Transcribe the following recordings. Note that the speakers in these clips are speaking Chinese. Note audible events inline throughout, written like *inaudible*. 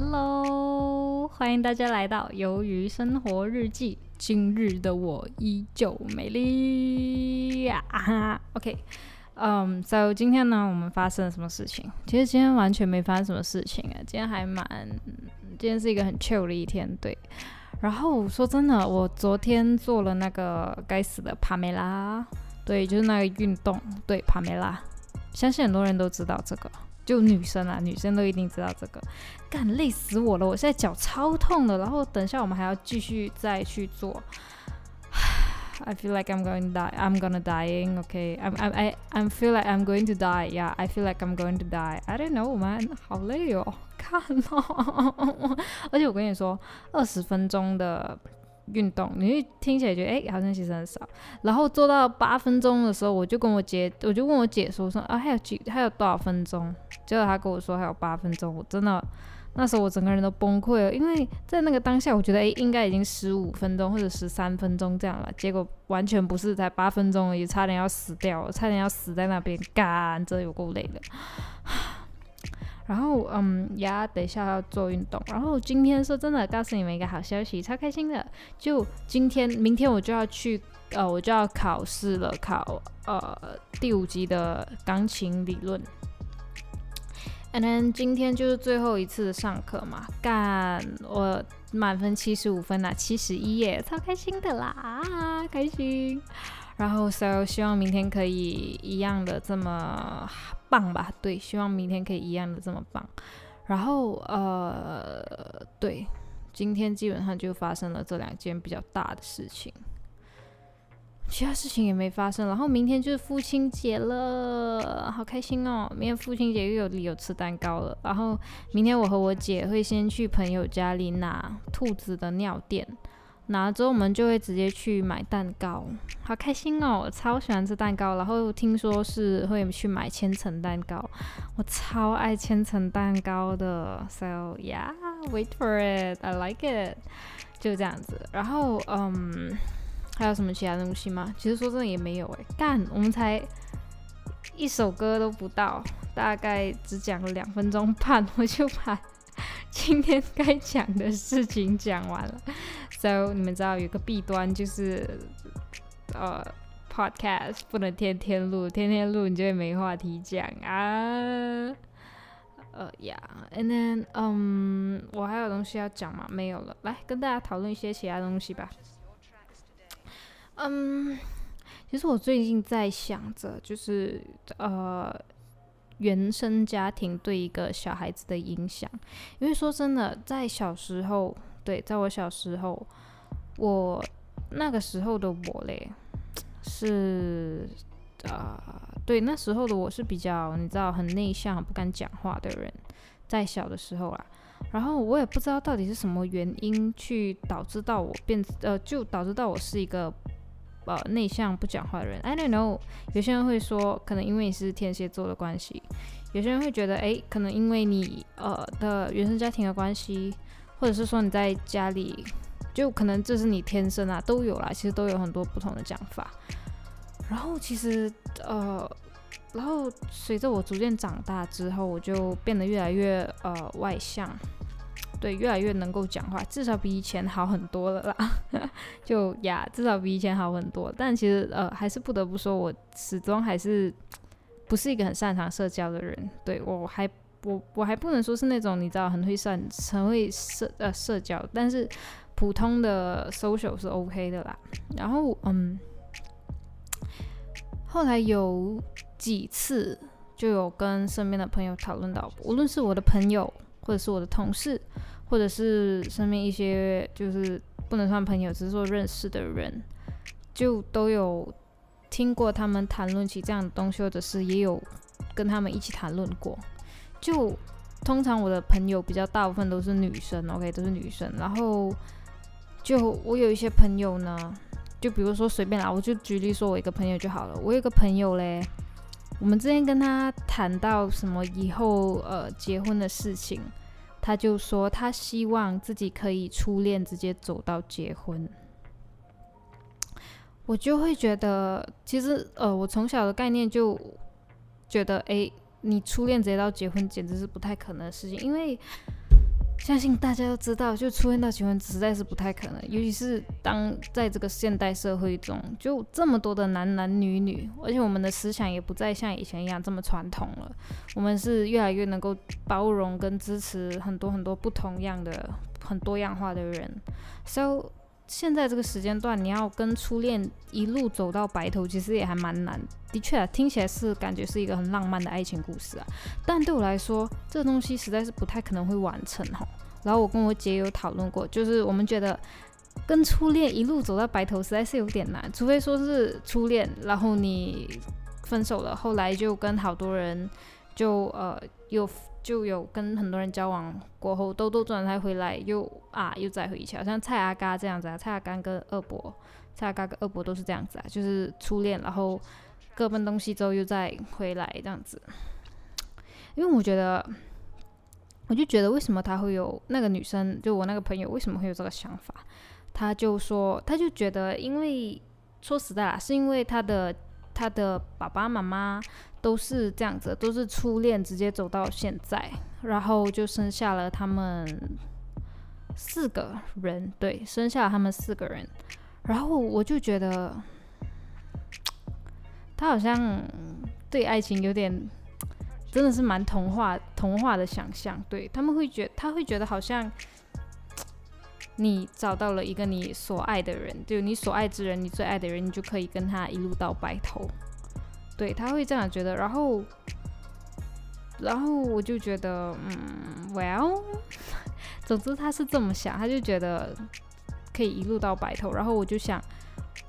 Hello，欢迎大家来到《鱿鱼生活日记》。今日的我依旧美丽呀、啊、！OK，嗯、so 今天呢，我们发生了什么事情？其实今天完全没发生什么事情啊，今天还蛮，今天是一个很 chill 的一天，对。然后说真的，我昨天做了那个该死的帕梅拉，对，就是那个运动，对，帕梅拉，相信很多人都知道这个。就女生啊，女生都一定知道这个，干累死我了！我现在脚超痛的，然后等一下我们还要继续再去做。I feel like I'm going to die. I'm gonna dying. Okay. I'm I I I feel like I'm going to die. Yeah. I feel like I'm going to die. I don't know, man. 好累哦，看哦。而且我跟你说，二十分钟的运动，你会听起来觉得哎、诶好像其实很少。然后做到八分钟的时候，我就跟我姐，我就问我姐说说啊，还有几还有多少分钟？结果她跟我说还有八分钟，我真的那时候我整个人都崩溃了，因为在那个当下，我觉得诶应该已经十五分钟或者十三分钟这样了，结果完全不是，才八分钟而已，差点要死掉了，差点要死在那边，干，这有够累的。然后，嗯，呀，等一下要做运动。然后今天说真的，告诉你们一个好消息，超开心的。就今天、明天我就要去，呃，我就要考试了，考呃第五级的钢琴理论。And then 今天就是最后一次上课嘛，干，我满分七十五分啦，七十一耶，超开心的啦，开心。然后，so 希望明天可以一样的这么棒吧？对，希望明天可以一样的这么棒。然后，呃，对，今天基本上就发生了这两件比较大的事情，其他事情也没发生。然后明天就是父亲节了，好开心哦！明天父亲节又有理由吃蛋糕了。然后明天我和我姐会先去朋友家里拿兔子的尿垫。拿了之后，我们就会直接去买蛋糕，好开心哦！我超喜欢吃蛋糕，然后听说是会去买千层蛋糕，我超爱千层蛋糕的，so yeah, wait for it, I like it，就这样子。然后，嗯，还有什么其他东西吗？其实说真的也没有诶，干，我们才一首歌都不到，大概只讲了两分钟半，我就把 *laughs* 今天该讲的事情讲完了。*laughs* So 你们知道有个弊端就是，呃，podcast 不能天天录，天天录你就会没话题讲啊。呃，Yeah，and then，嗯，我还有东西要讲吗？没有了，来跟大家讨论一些其他东西吧。嗯，其实我最近在想着，就是呃，原生家庭对一个小孩子的影响，因为说真的，在小时候。对，在我小时候，我那个时候的我嘞，是啊、对，那时候的我是比较，你知道，很内向、不敢讲话的人，在小的时候啦。然后我也不知道到底是什么原因去导致到我变，呃，就导致到我是一个呃内向不讲话的人。I don't know，有些人会说，可能因为你是天蝎座的关系；有些人会觉得，诶，可能因为你呃的原生家庭的关系。或者是说你在家里，就可能这是你天生啊，都有啦，其实都有很多不同的讲法。然后其实呃，然后随着我逐渐长大之后，我就变得越来越呃外向，对，越来越能够讲话，至少比以前好很多了啦。*laughs* 就呀，至少比以前好很多。但其实呃，还是不得不说，我始终还是不是一个很擅长社交的人。对我还。我我还不能说是那种你知道很会社很会社呃社交，但是普通的 social 是 OK 的啦。然后嗯，后来有几次就有跟身边的朋友讨论到，无论是我的朋友，或者是我的同事，或者是身边一些就是不能算朋友，只是说认识的人，就都有听过他们谈论起这样的东西，或者是也有跟他们一起谈论过。就通常我的朋友比较大部分都是女生，OK，都是女生。然后就我有一些朋友呢，就比如说随便啦，我就举例说我一个朋友就好了。我有个朋友嘞，我们之前跟他谈到什么以后呃结婚的事情，他就说他希望自己可以初恋直接走到结婚。我就会觉得，其实呃，我从小的概念就觉得，诶。你初恋直接到结婚，简直是不太可能的事情，因为相信大家都知道，就出现到结婚实在是不太可能，尤其是当在这个现代社会中，就这么多的男男女女，而且我们的思想也不再像以前一样这么传统了，我们是越来越能够包容跟支持很多很多不同样的、很多样化的人。So 现在这个时间段，你要跟初恋一路走到白头，其实也还蛮难。的确啊，听起来是感觉是一个很浪漫的爱情故事啊，但对我来说，这东西实在是不太可能会完成哈。然后我跟我姐有讨论过，就是我们觉得跟初恋一路走到白头实在是有点难，除非说是初恋，然后你分手了，后来就跟好多人就呃有。就有跟很多人交往过后，兜兜转转回来，又啊又再回去，好像蔡阿嘎这样子啊，蔡阿嘎跟二伯，蔡阿嘎跟二伯都是这样子啊，就是初恋，然后各奔东西之后又再回来这样子。因为我觉得，我就觉得为什么他会有那个女生，就我那个朋友为什么会有这个想法？他就说，他就觉得，因为说实在啦，是因为他的他的爸爸妈妈。都是这样子，都是初恋，直接走到现在，然后就生下了他们四个人，对，生下了他们四个人，然后我就觉得他好像对爱情有点，真的是蛮童话童话的想象，对他们会觉他会觉得好像你找到了一个你所爱的人，就你所爱之人，你最爱的人，你就可以跟他一路到白头。对他会这样觉得，然后，然后我就觉得，嗯，Well，*laughs* 总之他是这么想，他就觉得可以一路到白头。然后我就想，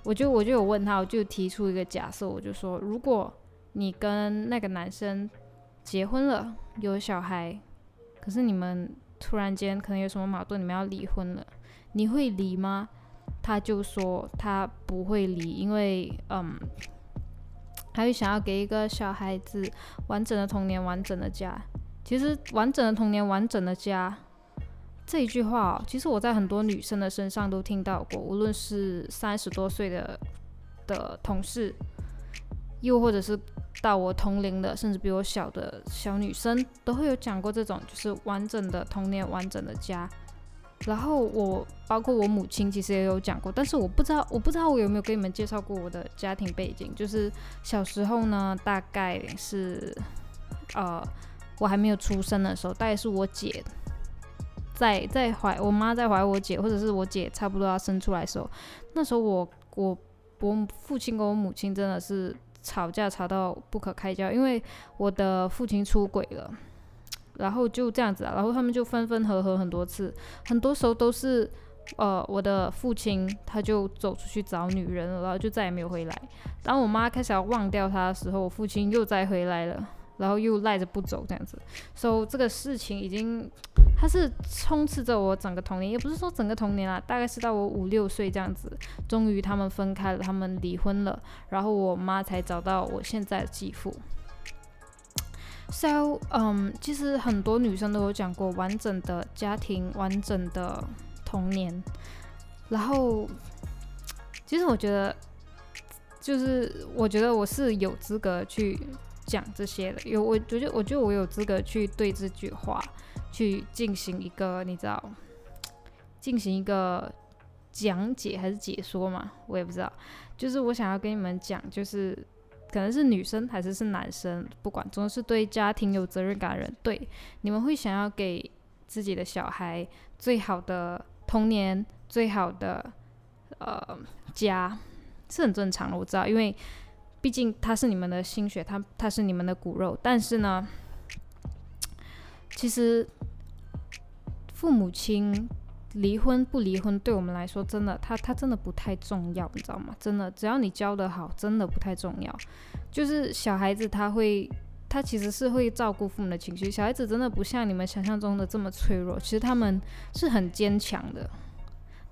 我就我就有问他，我就提出一个假设，我就说，如果你跟那个男生结婚了，有小孩，可是你们突然间可能有什么矛盾，你们要离婚了，你会离吗？他就说他不会离，因为，嗯。还有想要给一个小孩子完整的童年、完整的家。其实“完整的童年、完整的家”这一句话，其实我在很多女生的身上都听到过。无论是三十多岁的的同事，又或者是到我同龄的，甚至比我小的小女生，都会有讲过这种，就是完整的童年、完整的家。然后我包括我母亲其实也有讲过，但是我不知道我不知道我有没有给你们介绍过我的家庭背景。就是小时候呢，大概是呃我还没有出生的时候，大概是我姐在在怀我妈在怀我姐，或者是我姐差不多要生出来的时候，那时候我我我父亲跟我母亲真的是吵架吵到不可开交，因为我的父亲出轨了。然后就这样子啊，然后他们就分分合合很多次，很多时候都是，呃，我的父亲他就走出去找女人了，然后就再也没有回来。当我妈开始要忘掉他的时候，我父亲又再回来了，然后又赖着不走这样子。所以这个事情已经，*tsk* 它是充斥着我整个童年，也不是说整个童年啊，大概是到我五六岁这样子，终于他们分开了，他们离婚了，然后我妈才找到我现在的继父。So，嗯，其实很多女生都有讲过完整的家庭、完整的童年。然后，其实我觉得，就是我觉得我是有资格去讲这些的。有，我觉得，我觉得我有资格去对这句话去进行一个，你知道，进行一个讲解还是解说嘛？我也不知道。就是我想要跟你们讲，就是。可能是女生还是是男生，不管，总是对家庭有责任感的人，对你们会想要给自己的小孩最好的童年，最好的呃家，是很正常的，我知道，因为毕竟他是你们的心血，他他是你们的骨肉，但是呢，其实父母亲。离婚不离婚，对我们来说真的，他他真的不太重要，你知道吗？真的，只要你教得好，真的不太重要。就是小孩子他会，他其实是会照顾父母的情绪。小孩子真的不像你们想象中的这么脆弱，其实他们是很坚强的，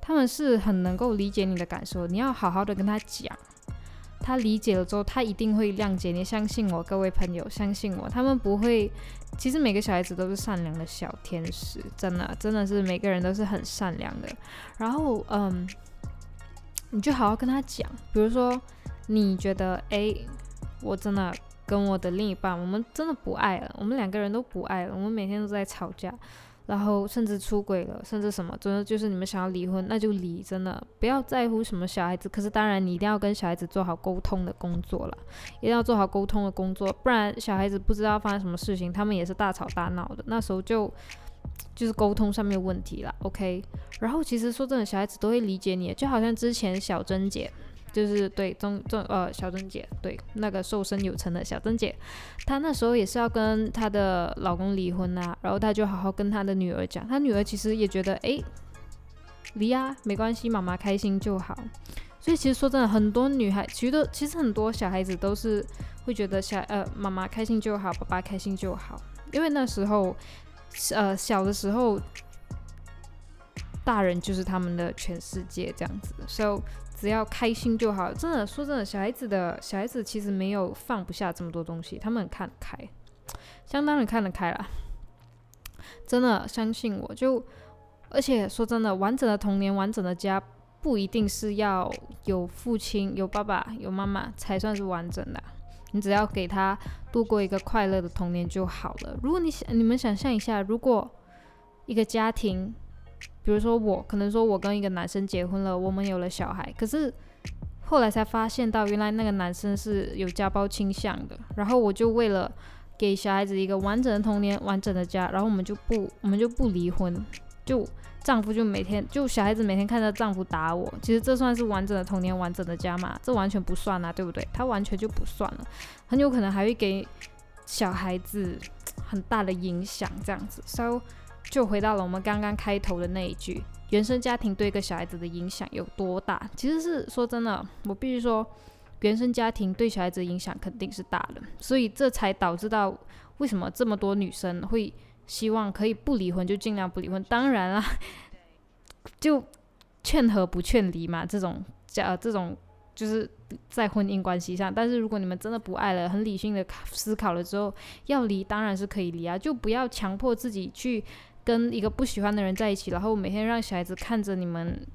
他们是很能够理解你的感受。你要好好的跟他讲。他理解了之后，他一定会谅解你。相信我，各位朋友，相信我，他们不会。其实每个小孩子都是善良的小天使，真的，真的是每个人都是很善良的。然后，嗯，你就好好跟他讲。比如说，你觉得，哎，我真的跟我的另一半，我们真的不爱了，我们两个人都不爱了，我们每天都在吵架。然后甚至出轨了，甚至什么，真的就是你们想要离婚，那就离，真的不要在乎什么小孩子。可是当然，你一定要跟小孩子做好沟通的工作了，一定要做好沟通的工作，不然小孩子不知道发生什么事情，他们也是大吵大闹的。那时候就就是沟通上面问题了，OK。然后其实说真的，小孩子都会理解你，就好像之前小珍姐。就是对中中呃小珍姐对那个瘦身有成的小珍姐，她那时候也是要跟她的老公离婚啊，然后她就好好跟她的女儿讲，她女儿其实也觉得哎离啊没关系，妈妈开心就好。所以其实说真的，很多女孩其实都其实很多小孩子都是会觉得小呃妈妈开心就好，爸爸开心就好，因为那时候呃小的时候大人就是他们的全世界这样子，so。只要开心就好，真的说真的，小孩子的小孩子其实没有放不下这么多东西，他们很看得开，相当的看得开啦。真的相信我，就而且说真的，完整的童年、完整的家，不一定是要有父亲、有爸爸、有妈妈才算是完整的。你只要给他度过一个快乐的童年就好了。如果你想，你们想象一下，如果一个家庭。比如说我可能说我跟一个男生结婚了，我们有了小孩，可是后来才发现到原来那个男生是有家暴倾向的，然后我就为了给小孩子一个完整的童年、完整的家，然后我们就不我们就不离婚，就丈夫就每天就小孩子每天看着丈夫打我，其实这算是完整的童年、完整的家嘛？这完全不算啊，对不对？他完全就不算了，很有可能还会给小孩子 *tsk* 很大的影响，这样子。So 就回到了我们刚刚开头的那一句：原生家庭对一个小孩子的影响有多大？其实是说真的，我必须说，原生家庭对小孩子的影响肯定是大的，所以这才导致到为什么这么多女生会希望可以不离婚就尽量不离婚。当然啦，*laughs* 就劝和不劝离嘛，这种家这种就是在婚姻关系上。但是如果你们真的不爱了，很理性的思考了之后要离，当然是可以离啊，就不要强迫自己去。跟一个不喜欢的人在一起，然后每天让小孩子看着你们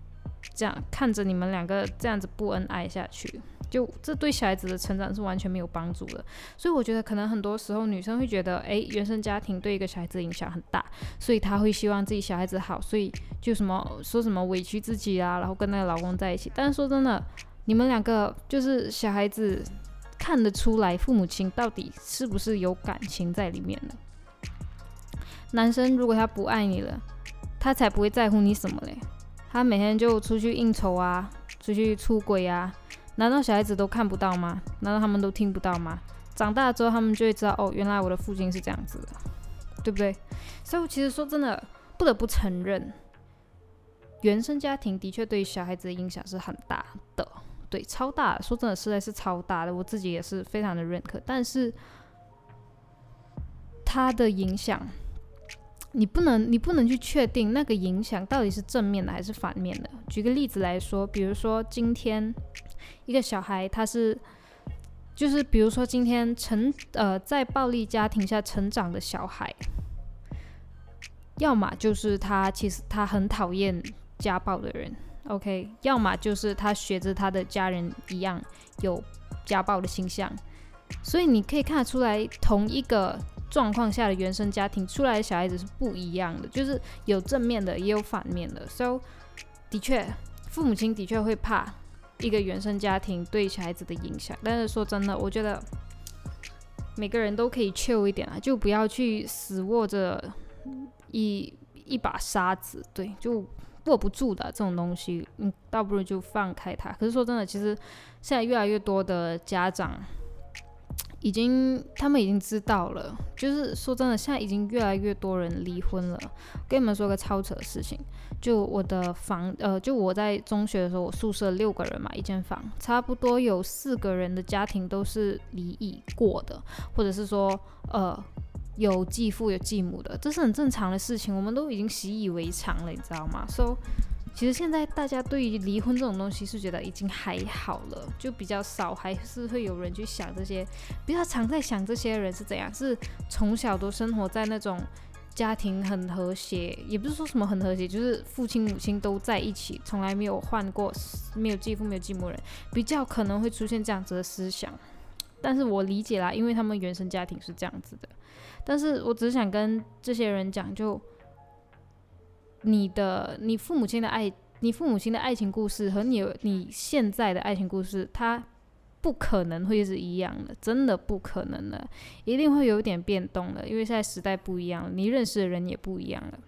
这样看着你们两个这样子不恩爱下去，就这对小孩子的成长是完全没有帮助的。所以我觉得可能很多时候女生会觉得，哎，原生家庭对一个小孩子影响很大，所以她会希望自己小孩子好，所以就什么说什么委屈自己啊，然后跟那个老公在一起。但是说真的，你们两个就是小孩子看得出来，父母亲到底是不是有感情在里面的？男生如果他不爱你了，他才不会在乎你什么嘞。他每天就出去应酬啊，出去出轨啊，难道小孩子都看不到吗？难道他们都听不到吗？长大之后他们就会知道，哦，原来我的父亲是这样子的，对不对？所以其实说真的，不得不承认，原生家庭的确对小孩子的影响是很大的，对，超大。说真的，实在是超大的，我自己也是非常的认可。但是他的影响。你不能，你不能去确定那个影响到底是正面的还是反面的。举个例子来说，比如说今天一个小孩，他是，就是比如说今天成呃在暴力家庭下成长的小孩，要么就是他其实他很讨厌家暴的人，OK，要么就是他学着他的家人一样有家暴的倾向，所以你可以看得出来，同一个。状况下的原生家庭出来的小孩子是不一样的，就是有正面的，也有反面的。So，的确，父母亲的确会怕一个原生家庭对小孩子的影响。但是说真的，我觉得每个人都可以 chill 一点啊，就不要去死握着一一把沙子，对，就握不住的这种东西，嗯，倒不如就放开它。可是说真的，其实现在越来越多的家长。已经，他们已经知道了。就是说真的，现在已经越来越多人离婚了。跟你们说个超扯的事情，就我的房，呃，就我在中学的时候，我宿舍六个人嘛，一间房，差不多有四个人的家庭都是离异过的，或者是说，呃，有继父有继母的，这是很正常的事情，我们都已经习以为常了，你知道吗？So。其实现在大家对于离婚这种东西是觉得已经还好了，就比较少，还是会有人去想这些。比较常在想这些人是怎样，是从小都生活在那种家庭很和谐，也不是说什么很和谐，就是父亲母亲都在一起，从来没有换过，没有继父没有继母人，比较可能会出现这样子的思想。但是我理解啦，因为他们原生家庭是这样子的。但是我只想跟这些人讲，就。你的你父母亲的爱，你父母亲的爱情故事和你你现在的爱情故事，它不可能会是一样的，真的不可能的，一定会有点变动的，因为现在时代不一样了，你认识的人也不一样了。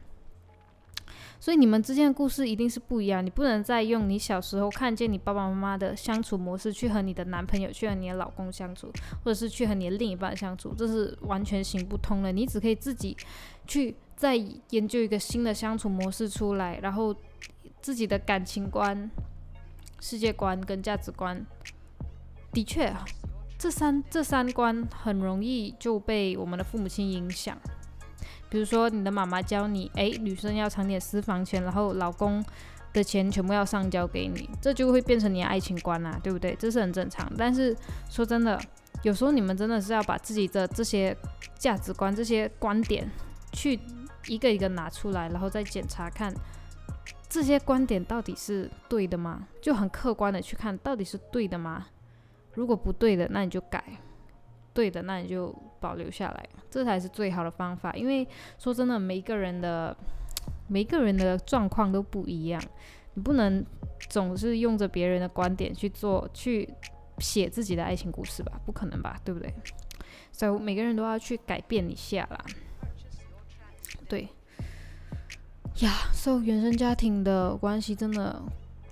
所以你们之间的故事一定是不一样，你不能再用你小时候看见你爸爸妈妈的相处模式去和你的男朋友、去和你的老公相处，或者是去和你的另一半相处，这是完全行不通的。你只可以自己去再研究一个新的相处模式出来，然后自己的感情观、世界观跟价值观，的确，这三这三观很容易就被我们的父母亲影响。比如说，你的妈妈教你，哎，女生要藏点私房钱，然后老公的钱全部要上交给你，这就会变成你的爱情观啊，对不对？这是很正常。但是说真的，有时候你们真的是要把自己的这些价值观、这些观点，去一个一个拿出来，然后再检查看这些观点到底是对的吗？就很客观的去看到底是对的吗？如果不对的，那你就改。对的，那你就保留下来，这才是最好的方法。因为说真的，每一个人的每一个人的状况都不一样，你不能总是用着别人的观点去做、去写自己的爱情故事吧？不可能吧？对不对？所以每个人都要去改变一下啦。对呀，受原生家庭的关系，真的，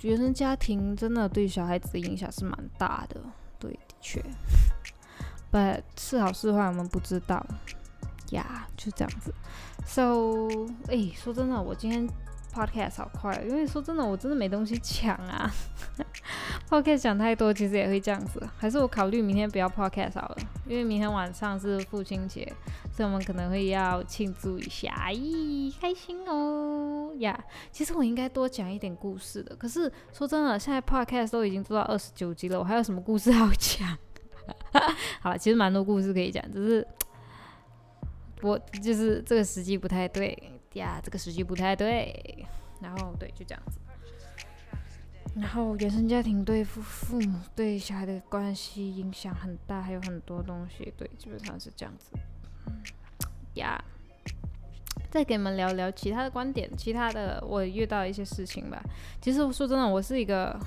原生家庭真的对小孩子的影响是蛮大的。对，的确。But 是好是坏，我们不知道呀，就这样子。So，哎，说真的，我今天 podcast 好快，因为说真的，我真的没东西讲啊。*laughs* podcast 讲太多，其实也会这样子。还是我考虑明天不要 podcast 好了，因为明天晚上是父亲节，所以我们可能会要庆祝一下，咦，开心哦呀。其实我应该多讲一点故事的，可是说真的，现在 podcast 都已经做到二十九集了，我还有什么故事 *laughs* 好讲？*laughs* 好了，其实蛮多故事可以讲，只是我就是这个时机不太对呀，这个时机不太对。然后对，就这样子。然后原生家庭对父父母对小孩的关系影响很大，还有很多东西，对，基本上是这样子。呀，再给你们聊聊其他的观点，其他的我遇到一些事情吧。其实说真的，我是一个。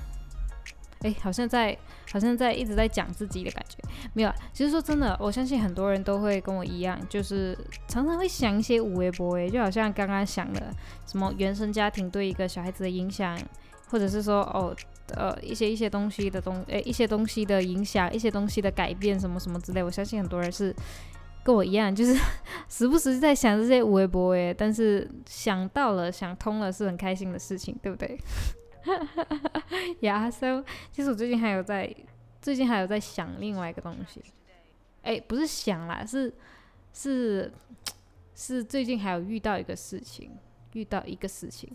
哎，好像在，好像在一直在讲自己的感觉，没有。其实说真的，我相信很多人都会跟我一样，就是常常会想一些无微博诶，就好像刚刚想的什么原生家庭对一个小孩子的影响，或者是说哦，呃，一些一些东西的东，诶，一些东西的影响，一些东西的改变，什么什么之类。我相信很多人是跟我一样，就是 *laughs* 时不时在想这些微博诶，但是想到了，想通了，是很开心的事情，对不对？*laughs* 呀，so，其实我最近还有在，最近还有在想另外一个东西，哎，不是想啦，是是是最近还有遇到一个事情，遇到一个事情，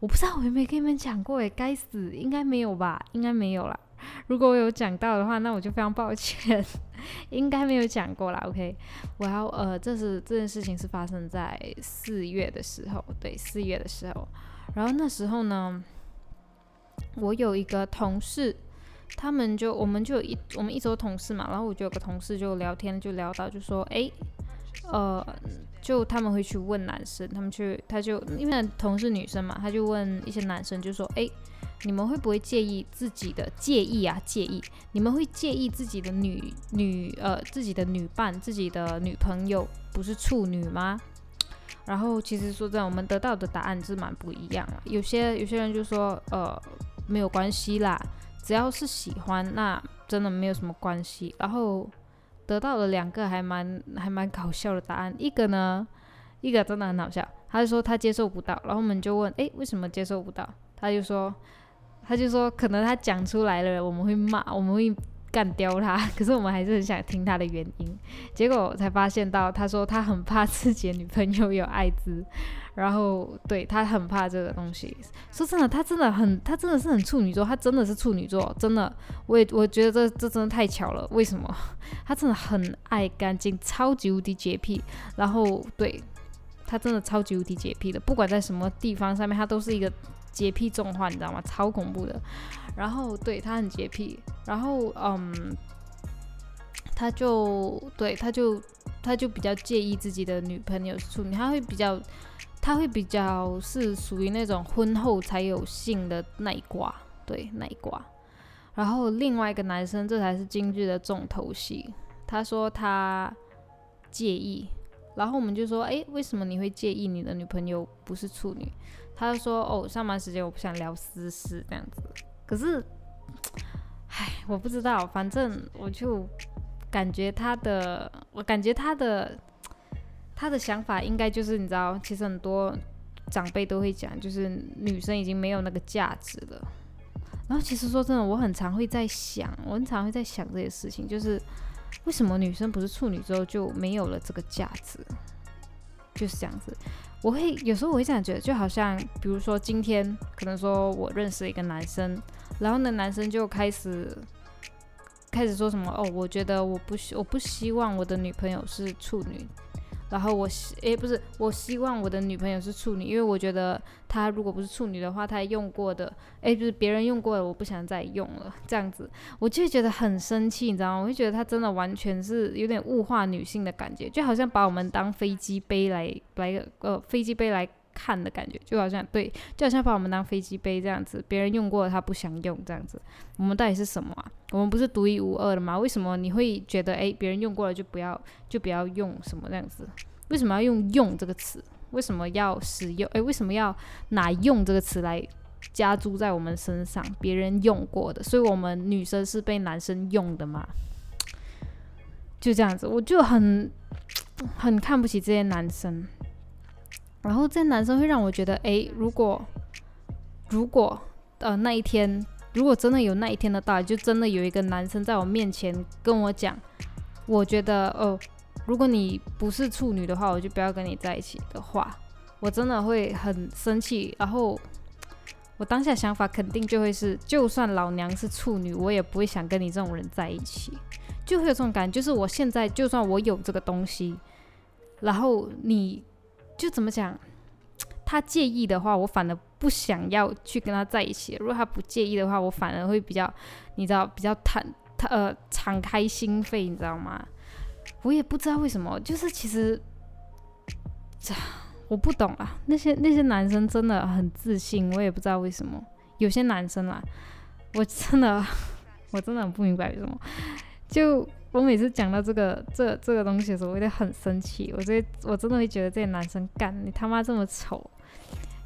我不知道我有没有跟你们讲过，哎，该死，应该没有吧，应该没有啦。*laughs* 如果我有讲到的话，那我就非常抱歉，*laughs* 应该没有讲过啦。OK，我要呃，这是这件事情是发生在四月的时候，对，四月的时候，然后那时候呢。我有一个同事，他们就我们就一我们一周同事嘛，然后我就有个同事就聊天就聊到就说，哎，呃，就他们会去问男生，他们去他就因为同事女生嘛，他就问一些男生就说，哎，你们会不会介意自己的介意啊介意？你们会介意自己的女女呃自己的女伴自己的女朋友不是处女吗？然后其实说真的，我们得到的答案是蛮不一样。有些有些人就说，呃，没有关系啦，只要是喜欢，那真的没有什么关系。然后得到了两个还蛮还蛮搞笑的答案。一个呢，一个真的很好笑，他就说他接受不到。然后我们就问，诶，为什么接受不到？他就说，他就说可能他讲出来了，我们会骂，我们会。干掉他，*laughs* 可是我们还是很想听他的原因。结果才发现到，他说他很怕自己的女朋友有艾滋，然后对他很怕这个东西。说真的，他真的很，他真的是很处女座，他真的是处女座，真的。我也我觉得这这真的太巧了。为什么？他真的很爱干净，超级无敌洁癖。然后对他真的超级无敌洁癖的，不管在什么地方上面，他都是一个。洁癖重患，你知道吗？超恐怖的。然后对他很洁癖，然后嗯，他就对他就他就比较介意自己的女朋友是处女，他会比较他会比较是属于那种婚后才有性的那一挂，对那一挂。然后另外一个男生，这才是京剧的重头戏。他说他介意，然后我们就说，诶，为什么你会介意你的女朋友不是处女？他就说，哦，上班时间我不想聊私事这样子。可是，唉，我不知道，反正我就感觉他的，我感觉他的他的想法应该就是你知道，其实很多长辈都会讲，就是女生已经没有那个价值了。然后其实说真的，我很常会在想，我很常会在想这些事情，就是为什么女生不是处女之后就没有了这个价值？就是这样子。我会有时候我会这样觉得，就好像比如说今天可能说我认识一个男生，然后那男生就开始开始说什么哦，我觉得我不希我不希望我的女朋友是处女。然后我希诶不是，我希望我的女朋友是处女，因为我觉得她如果不是处女的话，她用过的诶就是别人用过的，我不想再用了。这样子，我就觉得很生气，你知道吗？我就觉得她真的完全是有点物化女性的感觉，就好像把我们当飞机杯来来个呃飞机杯来看的感觉，就好像对，就好像把我们当飞机杯这样子，别人用过的他不想用这样子。我们到底是什么啊？我们不是独一无二的吗？为什么你会觉得诶别人用过了就不要就不要用什么这样子？为什么要用“用”这个词？为什么要使用？诶，为什么要拿“用”这个词来加注在我们身上？别人用过的，所以我们女生是被男生用的吗？就这样子，我就很很看不起这些男生。然后这男生会让我觉得，诶，如果如果呃那一天，如果真的有那一天的到来，就真的有一个男生在我面前跟我讲，我觉得哦。如果你不是处女的话，我就不要跟你在一起的话，我真的会很生气。然后我当下想法肯定就会是，就算老娘是处女，我也不会想跟你这种人在一起。就会有这种感觉，就是我现在就算我有这个东西，然后你就怎么讲，他介意的话，我反而不想要去跟他在一起。如果他不介意的话，我反而会比较，你知道，比较坦，他呃，敞开心扉，你知道吗？我也不知道为什么，就是其实，这我不懂啊。那些那些男生真的很自信，我也不知道为什么。有些男生啦，我真的 *laughs* 我真的很不明白为什么。就我每次讲到这个这这个东西的时候，我有点很生气。我觉得我真的会觉得这些男生干你他妈这么丑。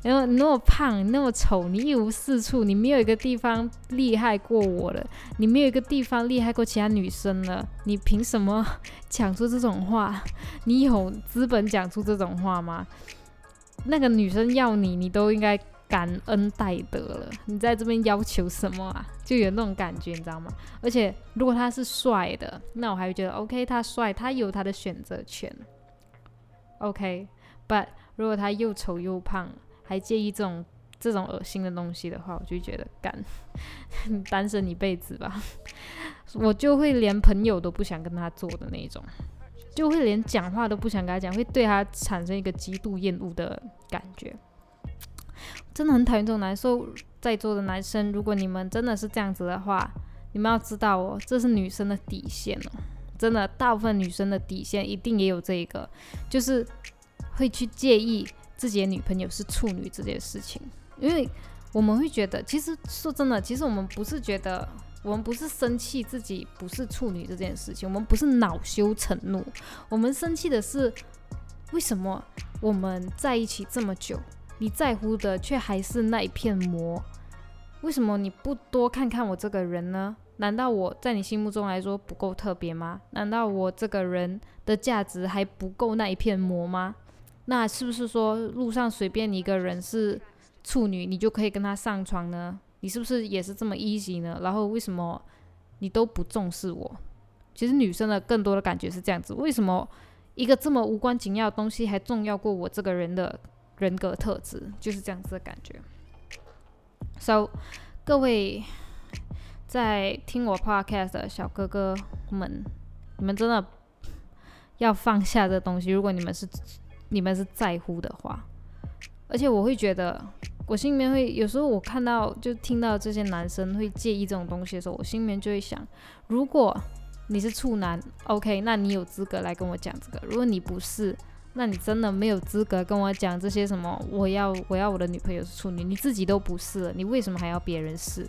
然后你那么胖，那么丑，你一无是处，你没有一个地方厉害过我了，你没有一个地方厉害过其他女生了，你凭什么讲出这种话？你有资本讲出这种话吗？那个女生要你，你都应该感恩戴德了。你在这边要求什么啊？就有那种感觉，你知道吗？而且如果他是帅的，那我还会觉得 OK，他帅，他有他的选择权。OK，But 如果他又丑又胖，还介意这种这种恶心的东西的话，我就觉得干单身一辈子吧。我就会连朋友都不想跟他做的那种，就会连讲话都不想跟他讲，会对他产生一个极度厌恶的感觉。真的很讨厌这种难受。在座的男生，如果你们真的是这样子的话，你们要知道哦，这是女生的底线哦。真的，大部分女生的底线一定也有这一个，就是会去介意。自己的女朋友是处女这件事情，因为我们会觉得，其实说真的，其实我们不是觉得，我们不是生气自己不是处女这件事情，我们不是恼羞成怒，我们生气的是，为什么我们在一起这么久，你在乎的却还是那一片膜？为什么你不多看看我这个人呢？难道我在你心目中来说不够特别吗？难道我这个人的价值还不够那一片膜吗？那是不是说路上随便一个人是处女，你就可以跟他上床呢？你是不是也是这么 easy 呢？然后为什么你都不重视我？其实女生的更多的感觉是这样子：为什么一个这么无关紧要的东西还重要过我这个人的人格特质？就是这样子的感觉。So，各位在听我 podcast 的小哥哥们，你们真的要放下这东西。如果你们是你们是在乎的话，而且我会觉得，我心里面会有时候我看到就听到这些男生会介意这种东西的时候，我心里面就会想，如果你是处男，OK，那你有资格来跟我讲这个；如果你不是，那你真的没有资格跟我讲这些什么？我要我要我的女朋友是处女，你自己都不是，你为什么还要别人是？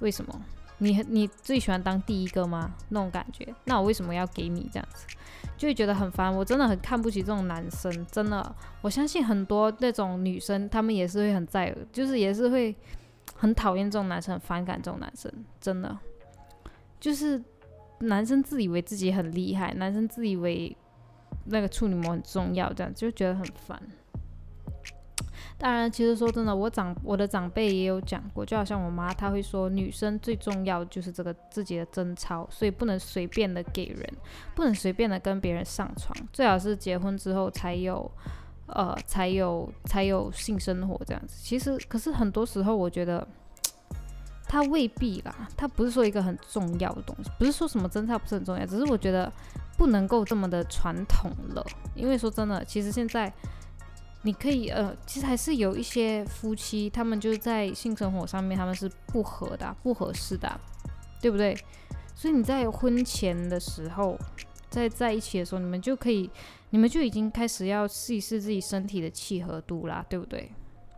为什么？你你最喜欢当第一个吗？那种感觉，那我为什么要给你这样子？就会觉得很烦。我真的很看不起这种男生，真的。我相信很多那种女生，她们也是会很在，就是也是会很讨厌这种男生，很反感这种男生，真的。就是男生自以为自己很厉害，男生自以为。那个处女膜很重要，这样就觉得很烦。当然，其实说真的，我长我的长辈也有讲过，就好像我妈，她会说，女生最重要就是这个自己的贞操，所以不能随便的给人，不能随便的跟别人上床，最好是结婚之后才有，呃，才有才有性生活这样子。其实，可是很多时候，我觉得。它未必啦，它不是说一个很重要的东西，不是说什么真操不是很重要，只是我觉得不能够这么的传统了。因为说真的，其实现在你可以呃，其实还是有一些夫妻，他们就是在性生活上面他们是不合的、不合适的，对不对？所以你在婚前的时候，在在一起的时候，你们就可以，你们就已经开始要试一试自己身体的契合度啦，对不对？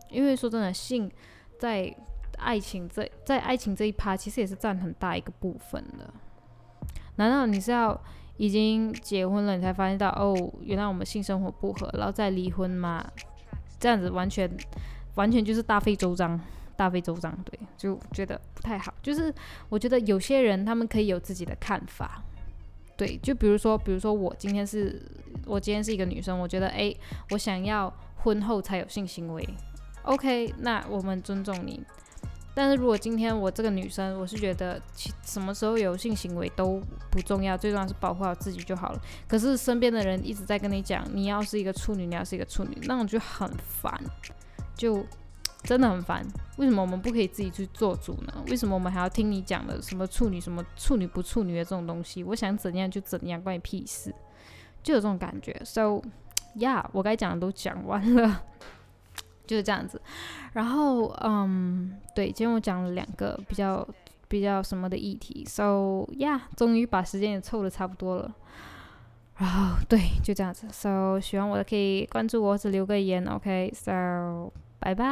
因为说真的，性在爱情这在爱情这一趴，其实也是占很大一个部分的。难道你是要已经结婚了，你才发现到哦，原来我们性生活不合，然后再离婚吗？这样子完全完全就是大费周章，大费周章，对，就觉得不太好。就是我觉得有些人他们可以有自己的看法，对，就比如说，比如说我今天是我今天是一个女生，我觉得诶，我想要婚后才有性行为，OK，那我们尊重你。但是如果今天我这个女生，我是觉得什么时候有性行为都不重要，最重要是保护好自己就好了。可是身边的人一直在跟你讲，你要是一个处女，你要是一个处女，那种就很烦，就真的很烦。为什么我们不可以自己去做主呢？为什么我们还要听你讲的什么处女、什么处女不处女的这种东西？我想怎样就怎样，关你屁事，就有这种感觉。So yeah，我该讲的都讲完了。就是这样子，然后嗯，对，今天我讲了两个比较比较什么的议题，so yeah，终于把时间也凑的差不多了，然后对，就这样子，so 喜欢我的可以关注我只留个言，OK，so 拜拜。